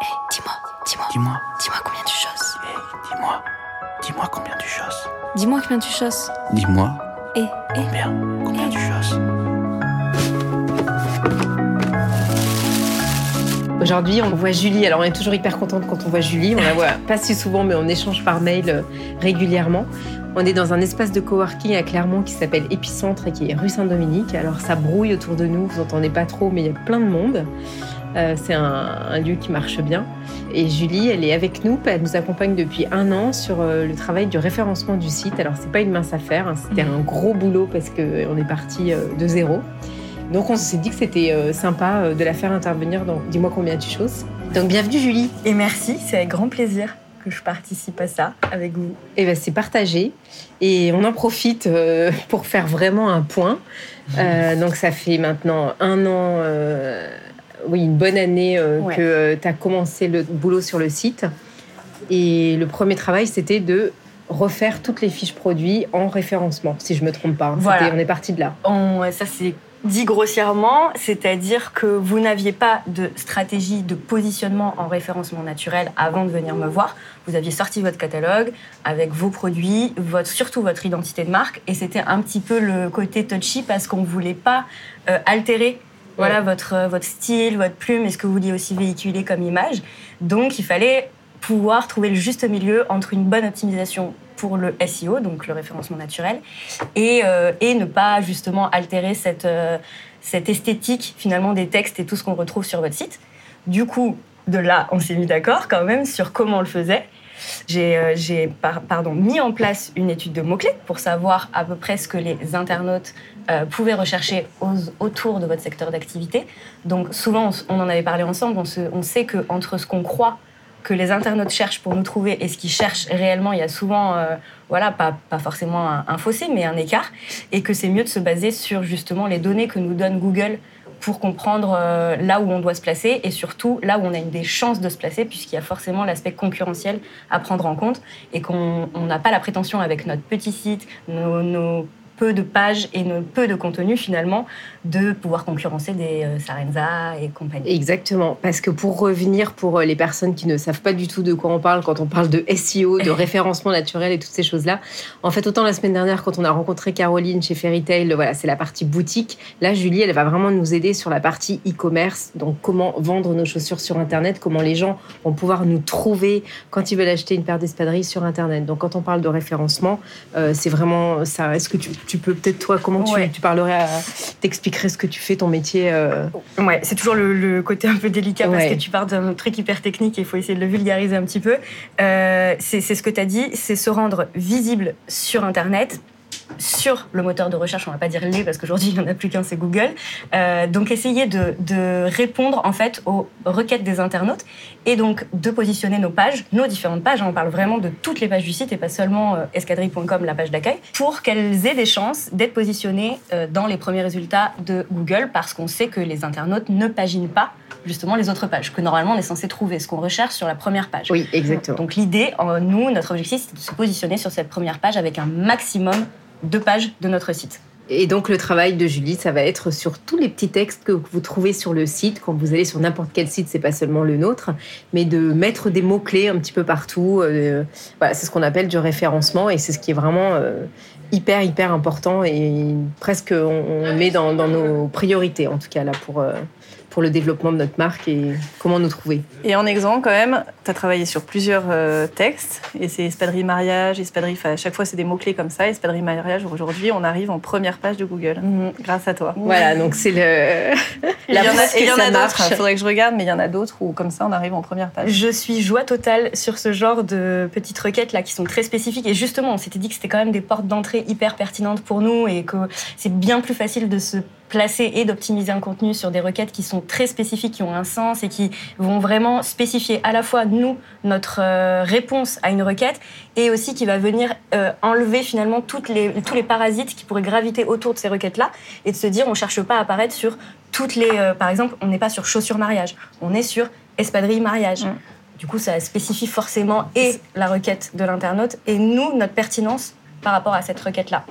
dis-moi, dis-moi, Dis-moi, dis-moi combien tu choses. hey, dis-moi, dis-moi combien tu choses. Dis-moi combien tu choses. Dis-moi Et, et, combien, combien tu choses. Aujourd'hui, on voit Julie. Alors, on est toujours hyper contente quand on voit Julie. On la voit pas si souvent, mais on échange par mail euh, régulièrement. On est dans un espace de coworking à Clermont qui s'appelle Épicentre et qui est rue Saint-Dominique. Alors, ça brouille autour de nous. Vous entendez pas trop, mais il y a plein de monde. Euh, c'est un, un lieu qui marche bien. Et Julie, elle est avec nous. Elle nous accompagne depuis un an sur euh, le travail du référencement du site. Alors, c'est pas une mince affaire. hein. C'était un gros boulot parce qu'on est parti euh, de zéro. Donc, on s'est dit que c'était sympa de la faire intervenir dans Dis-moi combien tu choses. Donc, bienvenue Julie. Et merci, c'est avec grand plaisir que je participe à ça avec vous. Et ben, c'est partagé. Et on en profite euh, pour faire vraiment un point. Euh, donc, ça fait maintenant un an, euh, oui, une bonne année euh, Ouais. que tu as commencé le boulot sur le site. Et le premier travail, c'était de refaire toutes les fiches produits en référencement, si je me trompe pas. Voilà. On est parti de là. On- ça, c'est dit grossièrement, c'est-à-dire que vous n'aviez pas de stratégie de positionnement en référencement naturel avant de venir me voir. Vous aviez sorti votre catalogue avec vos produits, votre, surtout votre identité de marque, et c'était un petit peu le côté touchy parce qu'on ne voulait pas euh, altérer voilà, votre, euh, votre style, votre plume et ce que vous vouliez aussi véhiculer comme image. Donc, il fallait pouvoir trouver le juste milieu entre une bonne optimisation pour le SEO, donc le référencement naturel, et, euh, et ne pas justement altérer cette, euh, cette esthétique finalement des textes et tout ce qu'on retrouve sur votre site. Du coup, de là, on s'est mis d'accord quand même sur comment on le faisait. J'ai euh, j'ai, par- pardon, mis en place une étude de mots-clés pour savoir à peu près ce que les internautes euh, pouvaient rechercher autour de votre secteur d'activité. Donc souvent, on, en avait parlé ensemble, on, sait qu'entre ce qu'on croit que les internautes cherchent pour nous trouver et ce qu'ils cherchent réellement, il y a souvent, euh, voilà, pas, pas forcément un, fossé, mais un écart, et que c'est mieux de se baser sur justement les données que nous donne Google pour comprendre euh, là où on doit se placer et surtout là où on a des chances de se placer, puisqu'il y a forcément l'aspect concurrentiel à prendre en compte et qu'on on n'a pas la prétention avec notre petit site, nos peu de pages et peu de contenu finalement de pouvoir concurrencer des euh, Sarenza et compagnie. Exactement, parce que pour revenir pour euh, les personnes qui ne savent pas du tout de quoi on parle quand on parle de SEO, de référencement naturel et toutes ces choses-là, en fait, autant la semaine dernière quand on a rencontré Caroline chez Fairytale, voilà, c'est la partie boutique. Là, Julie, elle va vraiment nous aider sur la partie e-commerce, donc comment vendre nos chaussures sur Internet, comment les gens vont pouvoir nous trouver quand ils veulent acheter une paire d'espadrilles sur Internet. Donc, quand on parle de référencement, euh, c'est vraiment ça. Est-ce que tu, tu peux peut-être toi, comment tu, Ouais. tu parlerais, t'expliquerais ce que tu fais, ton métier euh, Ouais, c'est toujours le, le côté un peu délicat parce que tu pars d'un truc hyper technique et il faut essayer de le vulgariser un petit peu. Euh, c'est c'est ce que tu as dit, c'est se rendre visible sur Internet, sur le moteur de recherche, on va pas dire les parce qu'aujourd'hui il n'y en a plus qu'un, c'est Google. Euh, donc essayer de, de répondre en fait aux requêtes des internautes et donc de positionner nos pages, nos différentes pages, hein, on parle vraiment de toutes les pages du site et pas seulement euh, escadrille.com, la page d'accueil, pour qu'elles aient des chances d'être positionnées euh, dans les premiers résultats de Google parce qu'on sait que les internautes ne paginent pas justement les autres pages, que normalement on est censé trouver ce qu'on recherche sur la première page. Oui, exactement. Donc l'idée, nous, notre objectif, c'est de se positionner sur cette première page avec un maximum de pages de notre site. Et donc le travail de Julie, ça va être sur tous les petits textes que vous trouvez sur le site. Quand vous allez sur n'importe quel site, c'est pas seulement le nôtre, mais de mettre des mots clés un petit peu partout. euh, voilà, c'est ce qu'on appelle du référencement et c'est ce qui est vraiment euh, hyper hyper important et presque on, on met dans, dans nos priorités en tout cas là pour euh, pour le développement de notre marque et comment nous trouver. Et en exemple, quand même, tu as travaillé sur plusieurs euh, textes, et c'est espadrille mariage, espadrille. enfin, À chaque fois, c'est des mots-clés comme ça. Espadrille mariage, aujourd'hui, on arrive en première page de Google, grâce à toi. Voilà, donc c'est le il y en a, preuve et il y que en ça a d'autres, il faudrait que je regarde, mais il y en a d'autres où, comme ça, on arrive en première page. Je suis joie totale sur ce genre de petites requêtes là qui sont très spécifiques et justement on s'était dit que c'était quand même des portes d'entrée hyper pertinentes pour nous et que c'est bien plus facile de se placer et d'optimiser un contenu sur des requêtes qui sont très spécifiques, qui ont un sens et qui vont vraiment spécifier à la fois nous notre euh, réponse à une requête et aussi qui va venir euh, enlever finalement toutes les, tous les parasites qui pourraient graviter autour de ces requêtes là et de se dire on cherche pas à apparaître sur toutes les euh, par exemple on n'est pas sur chaussures mariage on est sur espadrille mariage Mm. du coup, ça spécifie forcément et la requête de l'internaute et nous, notre pertinence par rapport à cette requête-là.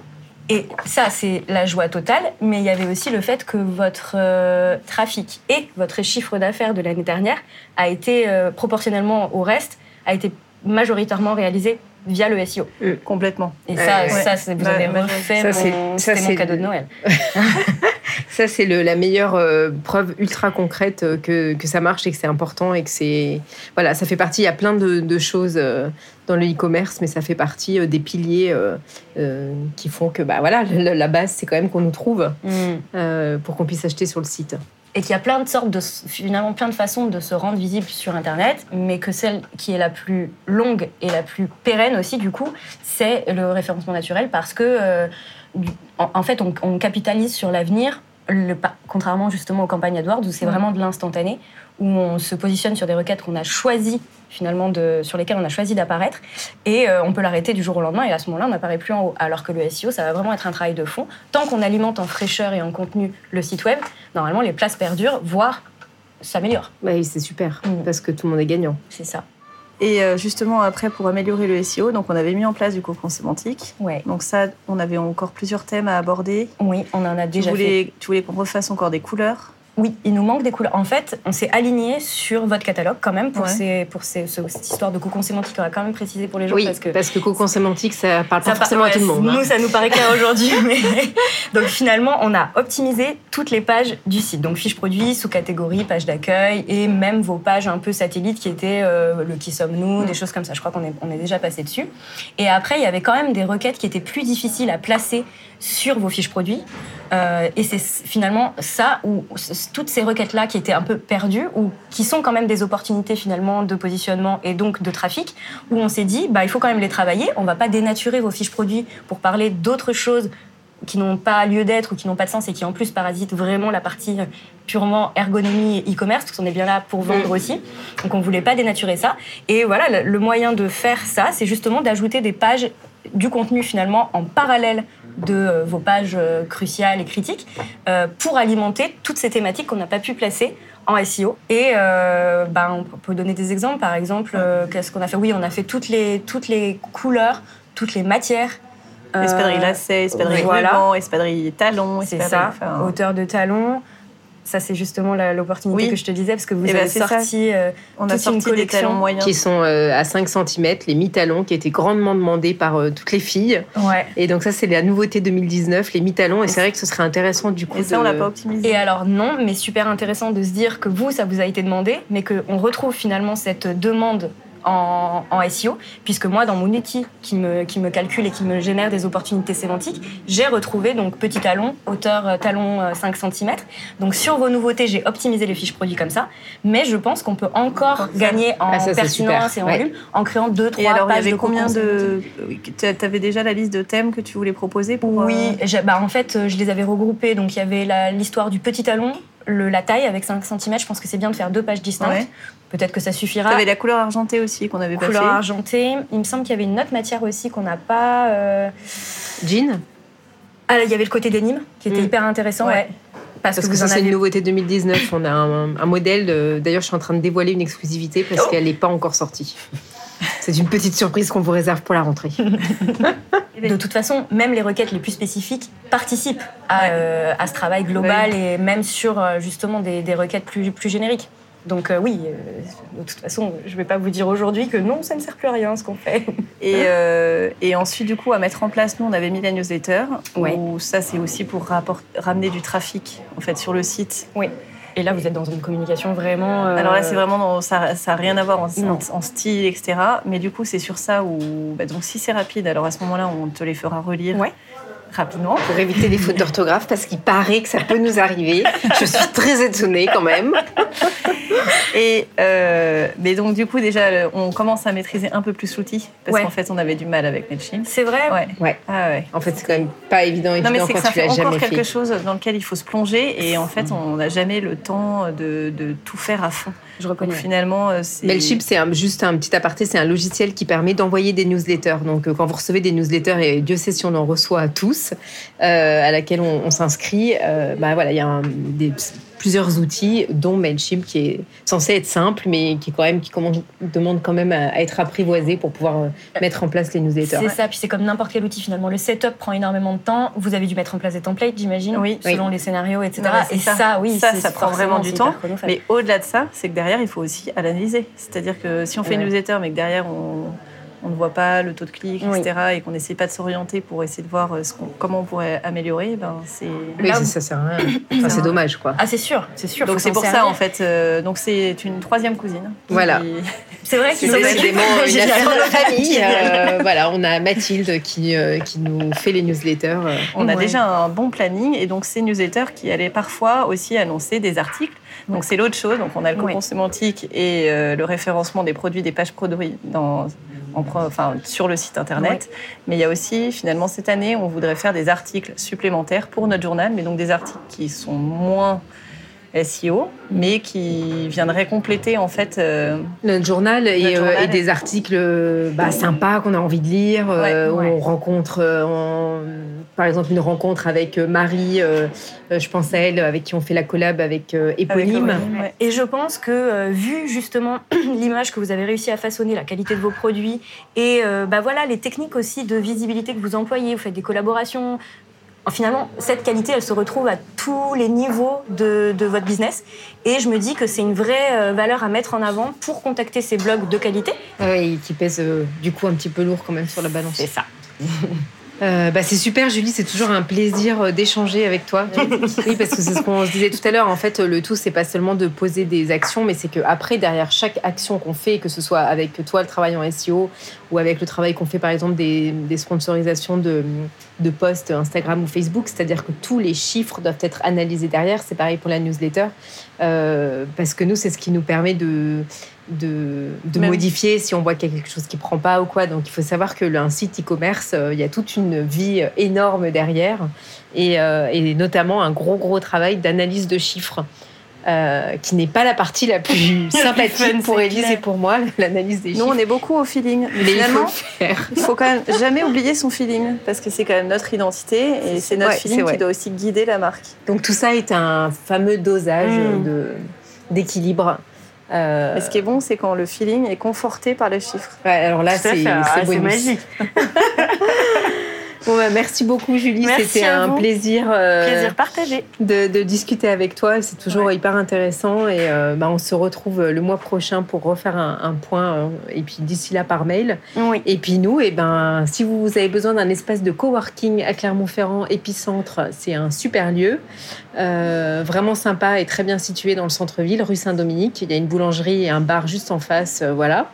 Et ça, c'est la joie totale, mais il y avait aussi le fait que votre euh, trafic et votre chiffre d'affaires de l'année dernière a été euh, proportionnellement au reste, a été majoritairement réalisé via le SEO. Complètement. Et Ouais, ça, ouais. ça vous avez refait ça, mon, ça, mon cadeau de Noël. Ça, c'est la meilleure euh, preuve ultra concrète euh, que, que ça marche et que c'est important et que c'est. Voilà, ça fait partie. Il y a plein de, de choses euh, dans le e-commerce, mais ça fait partie des piliers euh, qui font que, bah voilà, la, la base, c'est quand même qu'on nous trouve euh, pour qu'on puisse acheter sur le site. et qu'il y a plein de sortes de finalement plein de façons de se rendre visible sur internet mais que celle qui est la plus longue et la plus pérenne aussi du coup c'est le référencement naturel parce que en, en fait on, on capitalise sur l'avenir le contrairement justement aux campagnes AdWords où c'est Ouais. vraiment de l'instantané où on se positionne sur des requêtes qu'on a choisi finalement de, sur lesquelles on a choisi d'apparaître et euh, on peut l'arrêter du jour au lendemain et à ce moment-là on n'apparaît plus en haut alors que le SEO ça va vraiment être un travail de fond tant qu'on alimente en fraîcheur et en contenu le site web normalement les places perdurent voire s'améliorent Bah oui, c'est super Mm. parce que tout le monde est gagnant. c'est ça Et euh, justement, après, pour améliorer le SEO, donc on avait mis en place du cocon sémantique. ouais Donc ça, on avait encore plusieurs thèmes à aborder. oui on en a Tu déjà fait voulais, tu voulais qu'on refasse encore des couleurs? Oui, il nous manque des couleurs. En fait, on s'est aligné sur votre catalogue quand même pour, Ouais. ces, pour ces, ce- cette histoire de cocon sémantique. On va quand même préciser pour les gens Oui, parce que parce que cocon sémantique, ça parle pas Ça forcément par- à tout le monde. hein. Nous, ça nous paraît clair aujourd'hui. mais... Donc finalement, on a optimisé toutes les pages du site. Donc fiche produit, sous-catégorie, page d'accueil et même vos pages un peu satellites qui étaient euh, le qui sommes-nous, des choses comme ça. Je crois qu'on est, on est déjà passé dessus. Et après, il y avait quand même des requêtes qui étaient plus difficiles à placer sur vos fiches produits. Euh, et c'est finalement ça, c- toutes ces requêtes-là qui étaient un peu perdues, ou qui sont quand même des opportunités finalement de positionnement et donc de trafic, où on s'est dit, bah, il faut quand même les travailler, on va pas dénaturer vos fiches produits pour parler d'autres choses qui n'ont pas lieu d'être ou qui n'ont pas de sens et qui en plus parasitent vraiment la partie purement ergonomie et e-commerce, parce qu'on est bien là pour vendre aussi. Donc on voulait pas dénaturer ça. Et voilà, le moyen de faire ça, c'est justement d'ajouter des pages du contenu finalement en parallèle de euh, vos pages euh, cruciales et critiques euh, pour alimenter toutes ces thématiques qu'on n'a pas pu placer en SEO. Et euh, bah, on peut donner des exemples. Par exemple, euh, qu'est-ce qu'on a fait? Oui, on a fait toutes les, toutes les couleurs, toutes les matières. Euh, Espadrille lacet, espadrille voilà. ruban, espadrille talon, C'est ça, enfin, hauteur de talon. Ça, c'est justement l'opportunité Oui. que je te disais, parce que vous Eh ben, avez ça. sorti... euh, on a toute une sorti des collection talons moyens. Qui sont euh, à 5 cm, les mi-talons, qui étaient grandement demandés par euh, toutes les filles. ouais. Et donc ça, c'est la nouveauté 2019, les mi-talons. Et c'est vrai que ce serait intéressant du coup Et ça, de- on l'a pas optimisé. Et alors non, mais super intéressant de se dire que vous, ça vous a été demandé, mais qu'on retrouve finalement cette demande en, en SEO, puisque moi, dans mon outil qui me, qui me calcule et qui me génère des opportunités sémantiques, j'ai retrouvé donc petit talon, hauteur euh, talon euh, 5 cm. Donc sur vos nouveautés, j'ai optimisé les fiches produits comme ça, mais je pense qu'on peut encore gagner en Ah, ça, pertinence super. et en Ouais. volume en créant deux, trois Et alors, il y pages avait de combien de. Tu avais déjà la liste de thèmes que tu voulais proposer pour. Oui, euh, bah, en fait, euh, je les avais regroupés. Donc, il y avait l'histoire du petit talon, le, la taille avec 5 cm. Je pense que c'est bien de faire deux pages distinctes. Ouais. Peut-être que ça suffira. T'avais la couleur argentée aussi qu'on avait pas Couleur argentée. Il me semble qu'il y avait une autre matière aussi qu'on n'a pas. euh, Jean Ah, il y avait le côté dénime qui était Mm. hyper intéressant. Ouais. Ouais. Parce, Parce que, ça, c'est une nouveauté 2019. On a un, un modèle. D'ailleurs, je suis en train de dévoiler une exclusivité parce Oh. qu'elle n'est pas encore sortie. C'est une petite surprise qu'on vous réserve pour la rentrée. De toute façon, même les requêtes les plus spécifiques participent à, euh, à ce travail global et même sur euh, justement des, des requêtes plus, plus génériques. Donc euh, oui, euh, de toute façon, je ne vais pas vous dire aujourd'hui que non, ça ne sert plus à rien ce qu'on fait. Et, euh, et ensuite, du coup, à mettre en place, nous, on avait mis la newsletter. Ouais. Où ça, c'est aussi pour ramener du trafic, en fait, sur le site. Et là, vous êtes dans une communication vraiment. euh, Alors là, c'est vraiment, dans- ça n'a rien à voir en, style, etc. Mais du coup, c'est sur ça où, bah, donc, si c'est rapide, alors à ce moment-là, on te les fera relire Ouais. Rapidement. Pour éviter les fautes d'orthographe, parce qu'il paraît que ça peut nous arriver. Je suis très étonnée quand même. Et euh, mais donc, du coup, déjà, on commence à maîtriser un peu plus l'outil parce Ouais. qu'en fait, on avait du mal avec Mailchimp. C'est vrai? Ouais. Ouais. Ah ouais. En fait, c'est quand même pas évident, Non, évident mais c'est que quand ça tu fait l'as encore quelque chose dans lequel il faut se plonger et en fait, on n'a jamais le temps de, de tout faire à fond. Je Donc reconnais. finalement, euh, c'est. Mailchimp, c'est un- juste un petit aparté, c'est un logiciel qui permet d'envoyer des newsletters. Donc, euh, quand vous recevez des newsletters, et Dieu sait si on en reçoit tous, euh, à laquelle on, on s'inscrit, euh, bah voilà, il y a un- des plusieurs outils, dont Mailchimp, qui est censé être simple, mais qui, quand même, qui commande- demande quand même à, à être apprivoisé pour pouvoir euh, mettre en place les newsletters. C'est ça, puis c'est comme n'importe quel outil finalement. Le setup prend énormément de temps. Vous avez dû mettre en place des templates, j'imagine, Oui. selon les scénarios, etc. Et ça. ça, oui, Ça, ça prend vraiment du temps. Mais au-delà de ça, c'est que derrière, il faut aussi analyser. C'est-à-dire que si on fait une newsletter, mais que derrière, on, on ne voit pas le taux de clic, Oui. etc., et qu'on n'essaie pas de s'orienter pour essayer de voir euh, ce comment on pourrait améliorer, ben c'est. Oui, ça, sert à rien. Enfin, c'est dommage, quoi. Ah, c'est sûr, c'est sûr. Donc c'est pour ça en fait. euh, donc c'est une troisième cousine. Voilà. Qui- C'est vrai que C'est décidément une affaire de famille. Euh, voilà, on a Mathilde qui, euh, qui nous fait les newsletters. On a Ouais. déjà un bon planning et donc ces newsletters qui allaient parfois aussi annoncer des articles. Donc c'est l'autre chose. Donc on a le cocon Ouais. sémantique et euh, le référencement des produits, des pages produits dans, en pro- enfin, sur le site internet. Mais il y a aussi finalement cette année, on voudrait faire des articles supplémentaires pour notre journal, mais donc des articles qui sont moins SEO, mais qui viendraient compléter en fait. euh, Notre journal et, euh, et des articles euh, bah, sympas qu'on a envie de lire. euh, Ouais, où ouais. On rencontre, euh, en- par exemple, une rencontre avec euh, Marie, euh, euh, je pense à elle, avec qui on fait la collab avec euh, avec Éponyme. ouais. Et je pense que, euh, vu justement l'image que vous avez réussi à façonner, la qualité de vos produits, et euh, bah voilà, les techniques aussi de visibilité que vous employez, vous faites des collaborations. Finalement, cette qualité, elle se retrouve à tous les niveaux de, de votre business. Et je me dis que c'est une vraie euh, valeur à mettre en avant pour contacter ces blogs de qualité. Ouais, et qui pèse euh, du coup un petit peu lourd quand même sur la balance. ça. Euh, bah, c'est super, Julie. C'est toujours un plaisir euh, d'échanger avec toi. oui, parce que c'est ce qu'on se disait tout à l'heure. En fait, le tout, c'est pas seulement de poser des actions, mais c'est que après, derrière chaque action qu'on fait, que ce soit avec toi, le travail en SEO, ou avec le travail qu'on fait, par exemple, des, des sponsorisations de, de posts Instagram ou Facebook, c'est-à-dire que tous les chiffres doivent être analysés derrière. C'est pareil pour la newsletter, euh, parce que nous, c'est ce qui nous permet de de, modifier si on voit qu'il y a quelque chose qui prend pas ou quoi. Donc il faut savoir que un site e-commerce, euh, il y a toute une vie euh, énorme derrière et, euh, et notamment un gros gros travail d'analyse de chiffres. euh, qui n'est pas la partie la plus sympathique fun, pour clair. et pour moi, l'analyse des Nous, chiffres. on est beaucoup au feeling. Mais Mais il faut finalement. Il faut quand même jamais oublier son feeling parce que c'est quand même notre identité et c'est notre Ouais, feeling vrai. qui doit aussi guider la marque. Donc tout ça est un fameux dosage Mm. d'équilibre. Euh, Mais ce qui est bon, c'est quand le feeling est conforté par les chiffres. ouais, alors là, c'est fait. Ah, magique. Bon, bah, merci beaucoup, Julie. C'était un vous. plaisir. euh, Plaisir partagé. de, de discuter avec toi. C'est toujours Ouais. hyper intéressant. Et euh, bah, on se retrouve le mois prochain pour refaire un, un point. euh, et puis d'ici là, par mail. Oui. Et puis nous, et ben, si vous avez besoin d'un espace de coworking à Clermont-Ferrand, épicentre, c'est un super lieu. Euh, vraiment sympa et très bien situé dans le centre-ville, rue Saint-Dominique. Il y a une boulangerie et un bar juste en face. euh, voilà.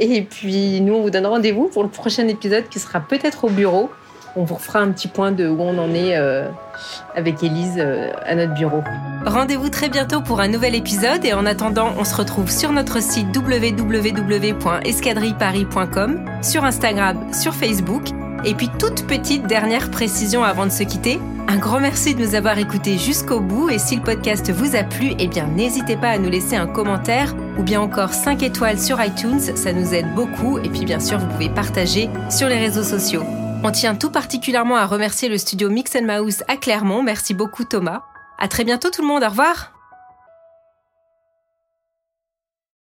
Et puis nous, on vous donne rendez-vous pour le prochain épisode qui sera peut-être au bureau. On vous refera un petit point de où on en est euh, avec Élise euh, à notre bureau. Rendez-vous très bientôt pour un nouvel épisode et en attendant, on se retrouve sur notre site www.escadrilleparis.com, sur Instagram, sur Facebook. Et puis toute petite dernière précision avant de se quitter, un grand merci de nous avoir écoutés jusqu'au bout et si le podcast vous a plu, eh bien n'hésitez pas à nous laisser un commentaire ou bien encore 5 étoiles sur iTunes, ça nous aide beaucoup et puis bien sûr vous pouvez partager sur les réseaux sociaux. On tient tout particulièrement à remercier le studio Mix Mouse à Clermont. Merci beaucoup Thomas. À très bientôt tout le monde. Au revoir.